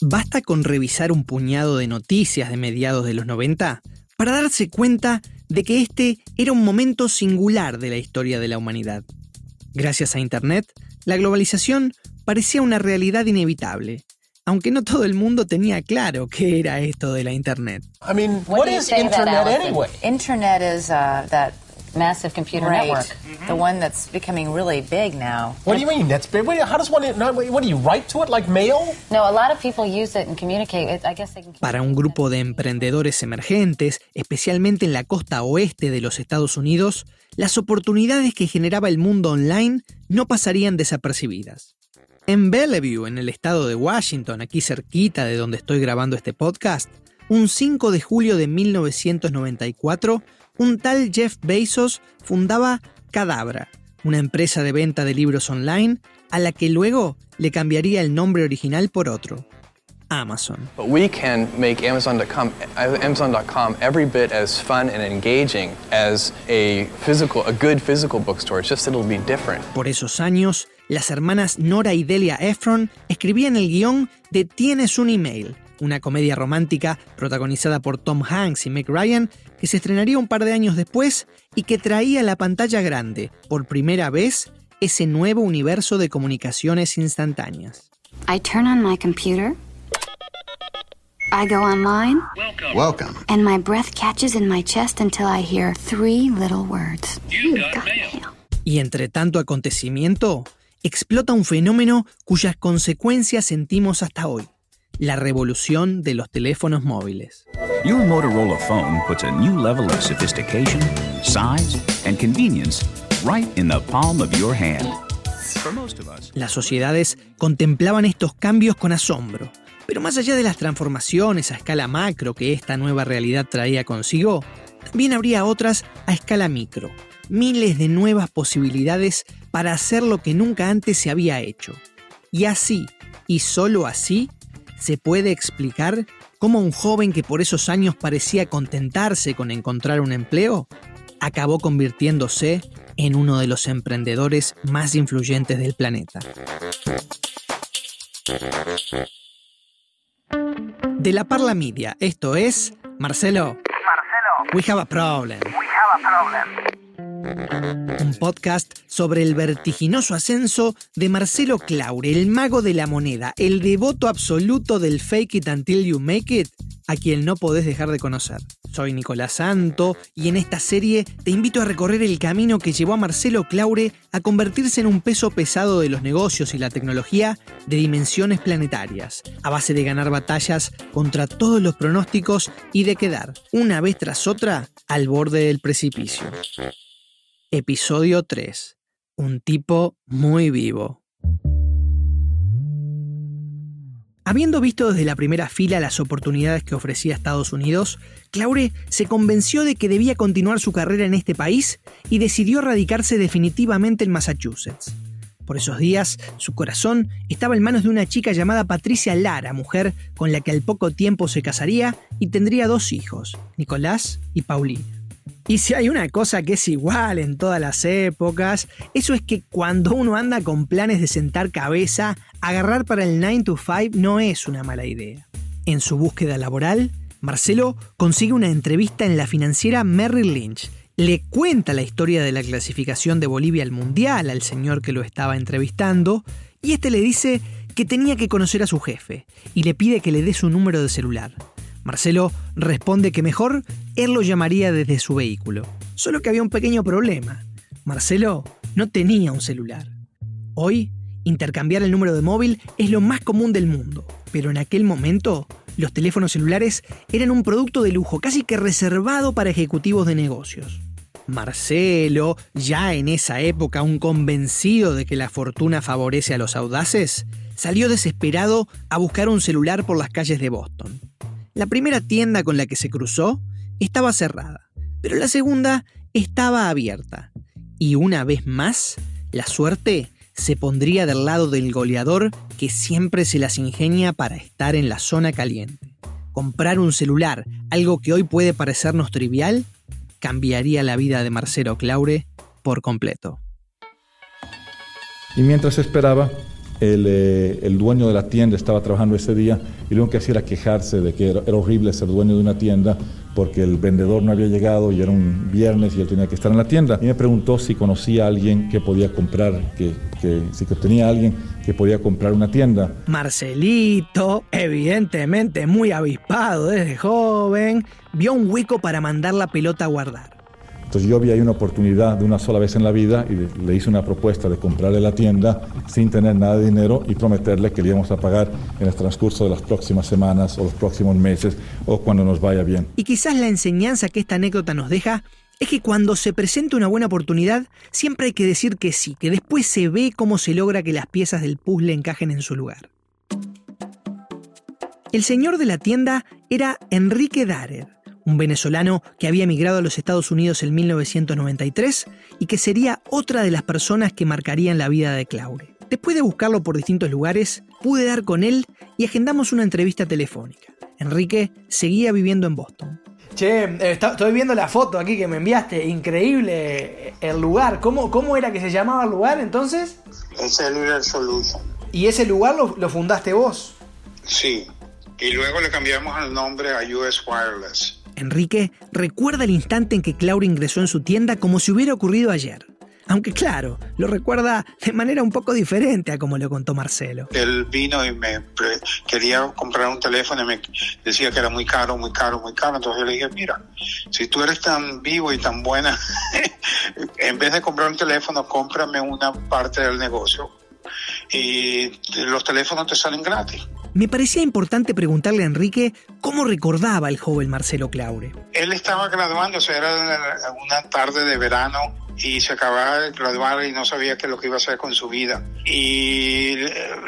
Basta con revisar un puñado de noticias de mediados de los 90 para darse cuenta de que este era un momento singular de la historia de la humanidad. Gracias a Internet, la globalización parecía una realidad inevitable, aunque no todo el mundo tenía claro qué era esto de la Internet. I mean, what is Internet anyway? Internet is uh, that massive computer network, the one that's becoming really big now. What do you mean? That's big. What, how does one? What do you write to it like mail? No, a lot of people use it and communicate. I guess they can. Para un grupo de emprendedores emergentes, especialmente en la costa oeste de los Estados Unidos, las oportunidades que generaba el mundo online no pasarían desapercibidas. En Bellevue, en el estado de Washington, aquí cerquita de donde estoy grabando este podcast, un 5 de julio de 1994, un tal Jeff Bezos fundaba Cadabra, una empresa de venta de libros online a la que luego le cambiaría el nombre original por otro, Amazon. But we can make Amazon.com Amazon.com every bit as fun and engaging as a physical a good physical bookstore. It's just it'll be different. Por esos años, las hermanas Nora y Delia Ephron escribían el guion de Tienes un email, una comedia romántica protagonizada por Tom Hanks y Meg Ryan, que se estrenaría un par de años después y que traía a la pantalla grande, por primera vez, ese nuevo universo de comunicaciones instantáneas. I turn on my computer. I go online. Welcome. And my breath catches in my chest until I hear three little words. You got mail. Y entre tanto acontecimiento, explota un fenómeno cuyas consecuencias sentimos hasta hoy, la revolución de los teléfonos móviles. Your Motorola phone puts a new level of sophistication, size, and convenience right in the palm of your hand. Las sociedades contemplaban estos cambios con asombro, pero más allá de las transformaciones a escala macro que esta nueva realidad traía consigo, también habría otras a escala micro, miles de nuevas posibilidades para hacer lo que nunca antes se había hecho. Y así, y solo así, se puede explicar cómo un joven que por esos años parecía contentarse con encontrar un empleo, acabó convirtiéndose en uno de los emprendedores más influyentes del planeta. De la Parla Media, esto es Marcelo. Marcelo. We have a problem. Un podcast sobre el vertiginoso ascenso de Marcelo Claure, el mago de la moneda, el devoto absoluto del fake it until you make it, a quien no podés dejar de conocer. Soy Nicolás Santo y en esta serie te invito a recorrer el camino que llevó a Marcelo Claure a convertirse en un peso pesado de los negocios y la tecnología de dimensiones planetarias, a base de ganar batallas contra todos los pronósticos y de quedar, una vez tras otra, al borde del precipicio. Episodio 3. Un tipo muy vivo. Habiendo visto desde la primera fila las oportunidades que ofrecía Estados Unidos, Claure se convenció de que debía continuar su carrera en este país y decidió radicarse definitivamente en Massachusetts. Por esos días, su corazón estaba en manos de una chica llamada Patricia Lara, mujer con la que al poco tiempo se casaría y tendría dos hijos, Nicolás y Paulina. Y si hay una cosa que es igual en todas las épocas, eso es que cuando uno anda con planes de sentar cabeza, agarrar para el 9 to 5 no es una mala idea. En su búsqueda laboral, Marcelo consigue una entrevista en la financiera Merrill Lynch. Le cuenta la historia de la clasificación de Bolivia al Mundial al señor que lo estaba entrevistando y este le dice que tenía que conocer a su jefe y le pide que le dé su número de celular. Marcelo responde que mejor él lo llamaría desde su vehículo. Solo que había un pequeño problema. Marcelo no tenía un celular. Hoy, intercambiar el número de móvil es lo más común del mundo, pero en aquel momento los teléfonos celulares eran un producto de lujo casi que reservado para ejecutivos de negocios. Marcelo, ya en esa época un convencido de que la fortuna favorece a los audaces, salió desesperado a buscar un celular por las calles de Boston. La primera tienda con la que se cruzó estaba cerrada, pero la segunda estaba abierta. Y una vez más, la suerte se pondría del lado del goleador que siempre se las ingenia para estar en la zona caliente. Comprar un celular, algo que hoy puede parecernos trivial, cambiaría la vida de Marcelo Claure por completo. Y mientras esperaba, eh, el, dueño de la tienda estaba trabajando ese día y lo que hacía era quejarse de que era, horrible ser dueño de una tienda porque el vendedor no había llegado y era un viernes y él tenía que estar en la tienda. Y me preguntó si conocía a alguien que podía comprar, que, que si tenía alguien que podía comprar una tienda. Marcelito, evidentemente muy avispado desde joven, vio un hueco para mandar la pelota a guardar. Entonces yo vi ahí una oportunidad de una sola vez en la vida y le hice una propuesta de comprarle la tienda sin tener nada de dinero y prometerle que le íbamos a pagar en el transcurso de las próximas semanas o los próximos meses o cuando nos vaya bien. Y quizás la enseñanza que esta anécdota nos deja es que cuando se presenta una buena oportunidad, siempre hay que decir que sí, que después se ve cómo se logra que las piezas del puzzle encajen en su lugar. El señor de la tienda era Enrique Darer un venezolano que había emigrado a los Estados Unidos en 1993 y que sería otra de las personas que marcarían la vida de Claure. Después de buscarlo por distintos lugares, pude dar con él y agendamos una entrevista telefónica. Enrique seguía viviendo en Boston. Che, eh, estoy viendo la foto aquí que me enviaste, increíble el lugar. ¿Cómo, cómo era que se llamaba el lugar entonces? Es el Solution. ¿Y ese lugar lo, lo fundaste vos? Sí, y luego le cambiamos el nombre a US Wireless. Enrique recuerda el instante en que Claudia ingresó en su tienda como si hubiera ocurrido ayer. Aunque claro, lo recuerda de manera un poco diferente a como lo contó Marcelo. Él vino y me quería comprar un teléfono y me decía que era muy caro, muy caro, muy caro. Entonces yo le dije, mira, si tú eres tan vivo y tan buena, en vez de comprar un teléfono, cómprame una parte del negocio y los teléfonos te salen gratis me parecía importante preguntarle a Enrique cómo recordaba el joven Marcelo Claure. Él estaba graduándose, era una tarde de verano y se acababa de graduar y no sabía qué es lo que iba a hacer con su vida. Y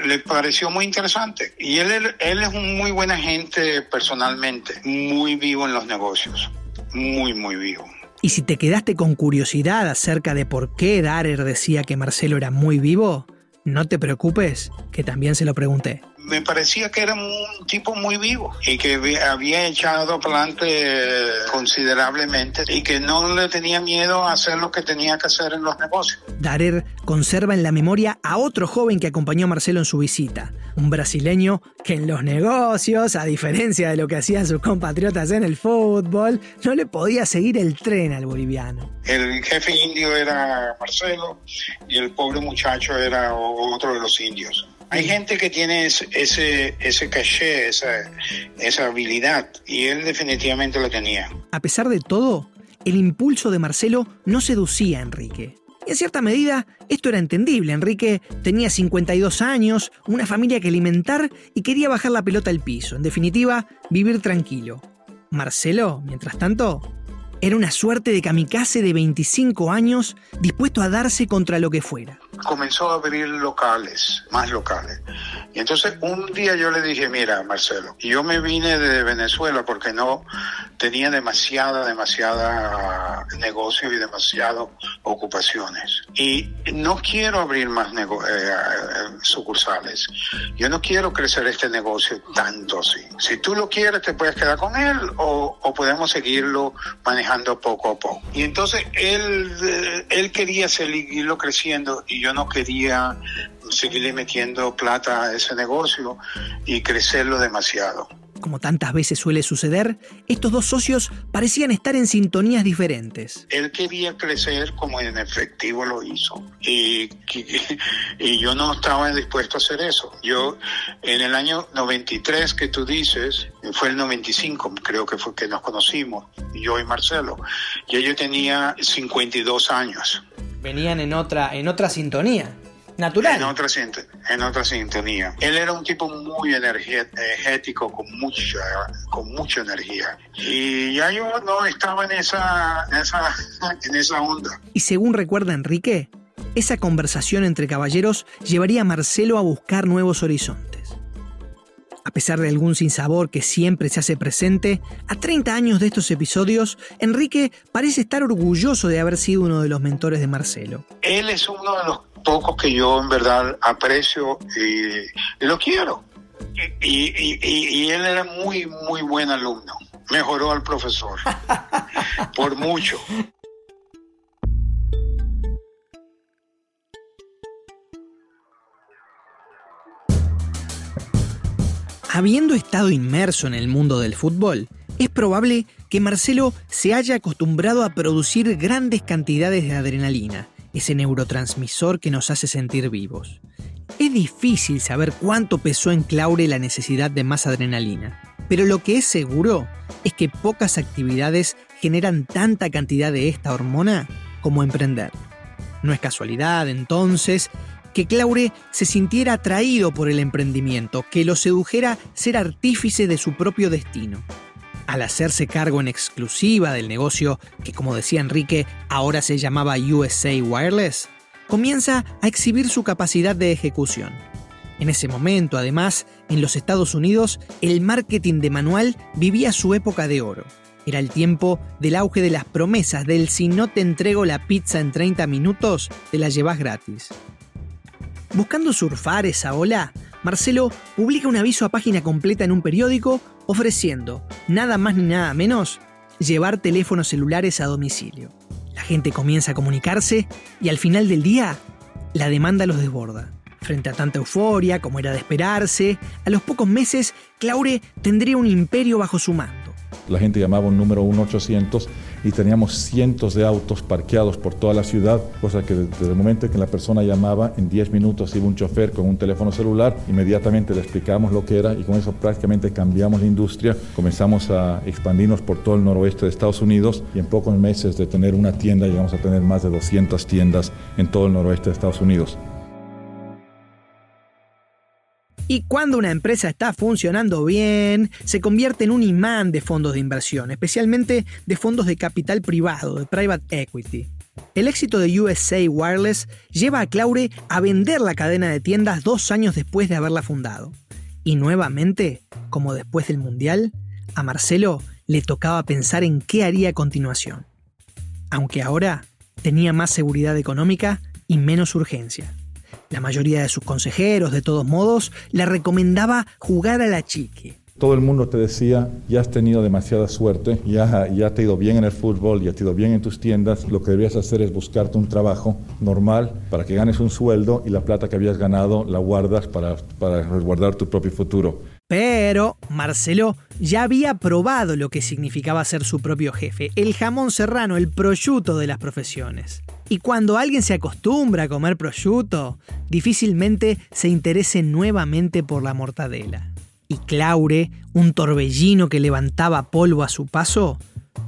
le pareció muy interesante. Y él, él es un muy buena gente personalmente, muy vivo en los negocios, muy, muy vivo. Y si te quedaste con curiosidad acerca de por qué Darer decía que Marcelo era muy vivo, no te preocupes, que también se lo pregunté me parecía que era un tipo muy vivo y que había echado adelante considerablemente y que no le tenía miedo a hacer lo que tenía que hacer en los negocios. Darer conserva en la memoria a otro joven que acompañó a Marcelo en su visita, un brasileño que en los negocios, a diferencia de lo que hacían sus compatriotas en el fútbol, no le podía seguir el tren al boliviano. El jefe indio era Marcelo y el pobre muchacho era otro de los indios. Hay gente que tiene ese, ese caché, esa, esa habilidad, y él definitivamente lo tenía. A pesar de todo, el impulso de Marcelo no seducía a Enrique. Y en cierta medida, esto era entendible. Enrique tenía 52 años, una familia que alimentar y quería bajar la pelota al piso. En definitiva, vivir tranquilo. Marcelo, mientras tanto, era una suerte de kamikaze de 25 años dispuesto a darse contra lo que fuera. Comenzó a abrir locales, más locales. Y entonces un día yo le dije, mira, Marcelo, yo me vine de Venezuela porque no tenía demasiada, demasiada negocio y demasiadas ocupaciones. Y no quiero abrir más eh, sucursales. Yo no quiero crecer este negocio tanto así. Si tú lo quieres, te puedes quedar con él o, o podemos seguirlo manejando poco a poco. Y entonces él, eh, él quería seguirlo creciendo y yo no quería seguirle metiendo plata a ese negocio y crecerlo demasiado. Como tantas veces suele suceder, estos dos socios parecían estar en sintonías diferentes. Él quería crecer como en efectivo lo hizo y, y yo no estaba dispuesto a hacer eso. Yo en el año 93 que tú dices, fue el 95 creo que fue que nos conocimos, yo y Marcelo, y yo tenía 52 años. Venían en otra, en otra sintonía natural. En otra, en otra sintonía. Él era un tipo muy energético, con mucha, con mucha energía. Y ya yo no estaba en esa, en esa, en esa onda. Y según recuerda Enrique, esa conversación entre caballeros llevaría a Marcelo a buscar nuevos horizontes. A pesar de algún sinsabor que siempre se hace presente, a 30 años de estos episodios, Enrique parece estar orgulloso de haber sido uno de los mentores de Marcelo. Él es uno de los pocos que yo en verdad aprecio y, lo quiero. Y, él era muy, muy buen alumno. Mejoró al profesor. por mucho. Habiendo estado inmerso en el mundo del fútbol, es probable que Marcelo se haya acostumbrado a producir grandes cantidades de adrenalina, ese neurotransmisor que nos hace sentir vivos. Es difícil saber cuánto pesó en Claure la necesidad de más adrenalina, pero lo que es seguro es que pocas actividades generan tanta cantidad de esta hormona como emprender. No es casualidad, entonces, que Claure se sintiera atraído por el emprendimiento, que lo sedujera ser artífice de su propio destino. Al hacerse cargo en exclusiva del negocio que, como decía Enrique, ahora se llamaba USA Wireless, comienza a exhibir su capacidad de ejecución. En ese momento, además, en los Estados Unidos, el marketing de manual vivía su época de oro. Era el tiempo del auge de las promesas, del si no te entrego la pizza en 30 minutos, te la llevas gratis. Buscando surfar esa ola, Marcelo publica un aviso a página completa en un periódico ofreciendo, nada más ni nada menos, llevar teléfonos celulares a domicilio. La gente comienza a comunicarse y al final del día, la demanda los desborda. Frente a tanta euforia, como era de esperarse, a los pocos meses, Claure tendría un imperio bajo su mando. La gente llamaba un número 1800 y teníamos cientos de autos parqueados por toda la ciudad, cosa que desde el momento en que la persona llamaba, en 10 minutos iba un chofer con un teléfono celular, inmediatamente le explicamos lo que era y con eso prácticamente cambiamos la industria, comenzamos a expandirnos por todo el noroeste de Estados Unidos y en pocos meses de tener una tienda llegamos a tener más de 200 tiendas en todo el noroeste de Estados Unidos. Y cuando una empresa está funcionando bien, se convierte en un imán de fondos de inversión, especialmente de fondos de capital privado, de private equity. El éxito de USA Wireless lleva a Claure a vender la cadena de tiendas dos años después de haberla fundado. Y nuevamente, como después del Mundial, a Marcelo le tocaba pensar en qué haría a continuación. Aunque ahora tenía más seguridad económica y menos urgencia. La mayoría de sus consejeros, de todos modos, le recomendaba jugar a la chique. Todo el mundo te decía, ya has tenido demasiada suerte, ya, ya te ha ido bien en el fútbol, ya te ha ido bien en tus tiendas, lo que deberías hacer es buscarte un trabajo normal para que ganes un sueldo y la plata que habías ganado la guardas para, para resguardar tu propio futuro. Pero Marcelo ya había probado lo que significaba ser su propio jefe, el jamón serrano, el prosciutto de las profesiones. Y cuando alguien se acostumbra a comer prosciutto, difícilmente se interese nuevamente por la mortadela. Y Claure, un torbellino que levantaba polvo a su paso,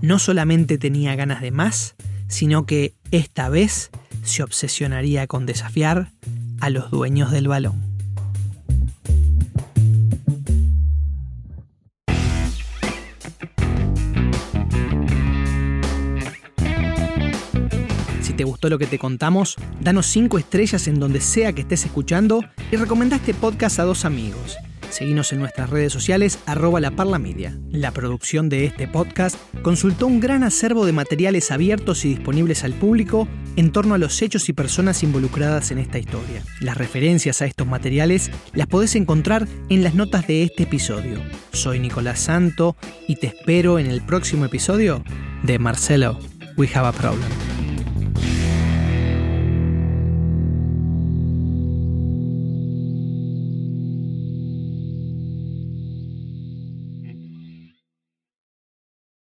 no solamente tenía ganas de más, sino que esta vez se obsesionaría con desafiar a los dueños del balón. Te gustó lo que te contamos, danos 5 estrellas en donde sea que estés escuchando y recomenda este podcast a dos amigos. Seguinos en nuestras redes sociales arroba la media. La producción de este podcast consultó un gran acervo de materiales abiertos y disponibles al público en torno a los hechos y personas involucradas en esta historia. Las referencias a estos materiales las podés encontrar en las notas de este episodio. Soy Nicolás Santo y te espero en el próximo episodio de Marcelo, We Have a Problem.